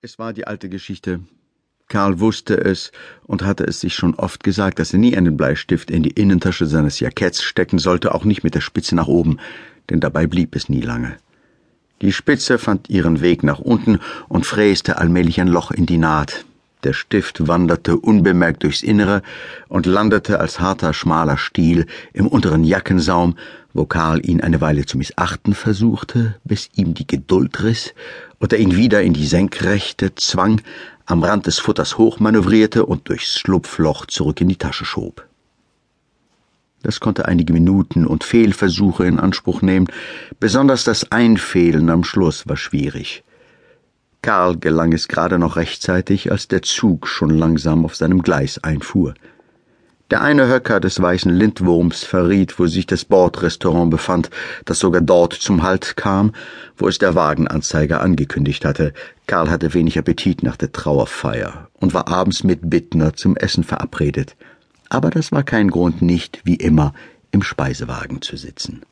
Es war die alte Geschichte. Karl wusste es und hatte es sich schon oft gesagt, dass er nie einen Bleistift in die Innentasche seines Jacketts stecken sollte, auch nicht mit der Spitze nach oben, denn dabei blieb es nie lange. Die Spitze fand ihren Weg nach unten und fräste allmählich ein Loch in die Naht. Der Stift wanderte unbemerkt durchs Innere und landete als harter, schmaler Stiel im unteren Jackensaum, wo Karl ihn eine Weile zu missachten versuchte, bis ihm die Geduld riss und er ihn wieder in die Senkrechte zwang, am Rand des Futters hochmanövrierte und durchs Schlupfloch zurück in die Tasche schob. Das konnte einige Minuten und Fehlversuche in Anspruch nehmen, besonders das Einfehlen am Schluss war schwierig. Karl gelang es gerade noch rechtzeitig, als der Zug schon langsam auf seinem Gleis einfuhr. Der eine Höcker des weißen Lindwurms verriet, wo sich das Bordrestaurant befand, das sogar dort zum Halt kam, wo es der Wagenanzeiger angekündigt hatte. Karl hatte wenig Appetit nach der Trauerfeier und war abends mit Bittner zum Essen verabredet. Aber das war kein Grund, nicht, wie immer, im Speisewagen zu sitzen.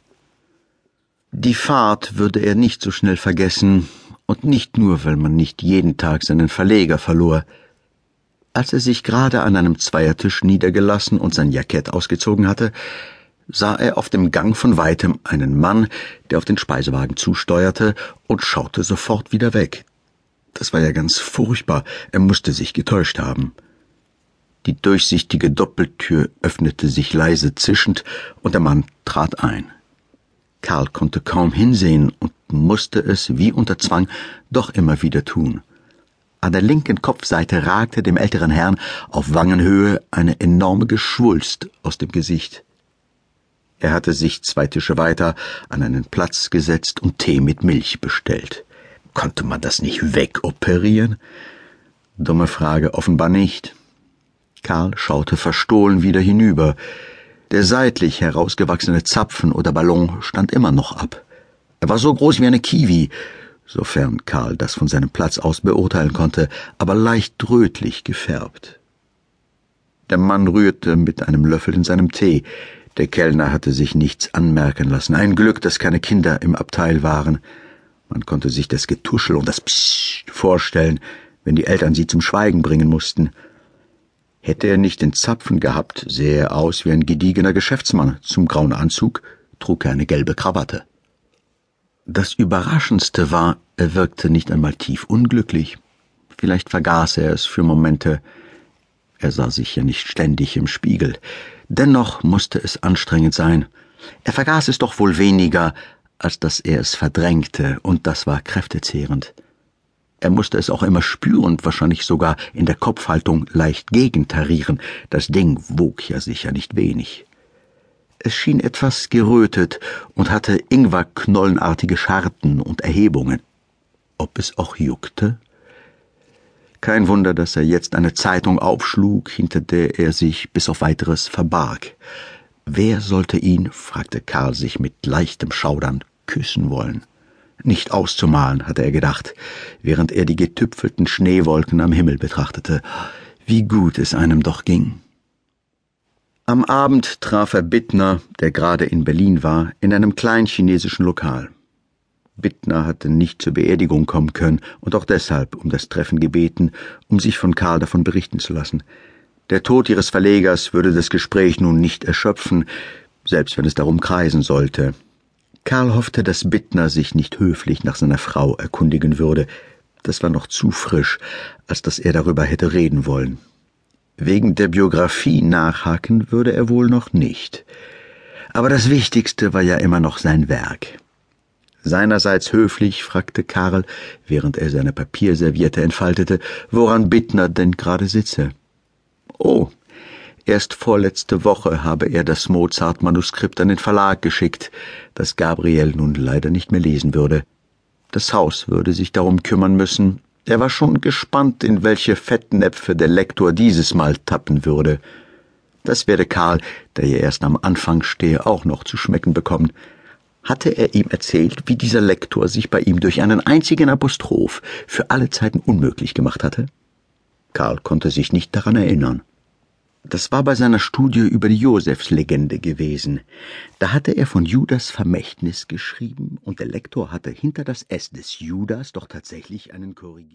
Die Fahrt würde er nicht so schnell vergessen, und nicht nur, weil man nicht jeden Tag seinen Verleger verlor. Als er sich gerade an einem Zweiertisch niedergelassen und sein Jackett ausgezogen hatte, sah er auf dem Gang von weitem einen Mann, der auf den Speisewagen zusteuerte, und schaute sofort wieder weg. Das war ja ganz furchtbar, er musste sich getäuscht haben. Die durchsichtige Doppeltür öffnete sich leise zischend, und der Mann trat ein. Karl konnte kaum hinsehen und musste es, wie unter Zwang, doch immer wieder tun. An der linken Kopfseite ragte dem älteren Herrn auf Wangenhöhe eine enorme Geschwulst aus dem Gesicht. Er hatte sich zwei Tische weiter an einen Platz gesetzt und Tee mit Milch bestellt. Konnte man das nicht wegoperieren? Dumme Frage, offenbar nicht. Karl schaute verstohlen wieder hinüber. Der seitlich herausgewachsene Zapfen oder Ballon stand immer noch ab. Er war so groß wie eine Kiwi, sofern Karl das von seinem Platz aus beurteilen konnte, aber leicht rötlich gefärbt. Der Mann rührte mit einem Löffel in seinem Tee. Der Kellner hatte sich nichts anmerken lassen. Ein Glück, dass keine Kinder im Abteil waren. Man konnte sich das Getuschel und das Psst vorstellen, wenn die Eltern sie zum Schweigen bringen mussten. Hätte er nicht den Zapfen gehabt, sähe er aus wie ein gediegener Geschäftsmann. Zum grauen Anzug trug er eine gelbe Krawatte. Das Überraschendste war, er wirkte nicht einmal tief unglücklich. Vielleicht vergaß er es für Momente. Er sah sich ja nicht ständig im Spiegel. Dennoch musste es anstrengend sein. Er vergaß es doch wohl weniger, als dass er es verdrängte, und das war kräftezehrend. Er musste es auch immer spüren, wahrscheinlich sogar in der Kopfhaltung leicht gegentarieren. Das Ding wog ja sicher nicht wenig. Es schien etwas gerötet und hatte Ingwerknollenartige Scharten und Erhebungen. Ob es auch juckte? Kein Wunder, dass er jetzt eine Zeitung aufschlug, hinter der er sich bis auf weiteres verbarg. Wer sollte ihn, fragte Karl sich mit leichtem Schaudern, küssen wollen? Nicht auszumalen, hatte er gedacht, während er die getüpfelten Schneewolken am Himmel betrachtete. Wie gut es einem doch ging. Am Abend traf er Bittner, der gerade in Berlin war, in einem kleinen chinesischen Lokal. Bittner hatte nicht zur Beerdigung kommen können und auch deshalb um das Treffen gebeten, um sich von Karl davon berichten zu lassen. Der Tod ihres Verlegers würde das Gespräch nun nicht erschöpfen, selbst wenn es darum kreisen sollte. Karl hoffte, dass Bittner sich nicht höflich nach seiner Frau erkundigen würde. Das war noch zu frisch, als dass er darüber hätte reden wollen. Wegen der Biografie nachhaken würde er wohl noch nicht. Aber das Wichtigste war ja immer noch sein Werk. Seinerseits höflich fragte Karl, während er seine Papierserviette entfaltete, woran Bittner denn gerade sitze. Oh, erst vorletzte Woche habe er das Mozart-Manuskript an den Verlag geschickt, das Gabriel nun leider nicht mehr lesen würde. Das Haus würde sich darum kümmern müssen, er war schon gespannt, in welche Fettnäpfe der Lektor dieses Mal tappen würde. Das werde Karl, der ja erst am Anfang stehe, auch noch zu schmecken bekommen. Hatte er ihm erzählt, wie dieser Lektor sich bei ihm durch einen einzigen Apostroph für alle Zeiten unmöglich gemacht hatte? Karl konnte sich nicht daran erinnern. Das war bei seiner Studie über die Josefslegende gewesen. Da hatte er von Judas Vermächtnis geschrieben und der Lektor hatte hinter das S des Judas doch tatsächlich einen Korrigier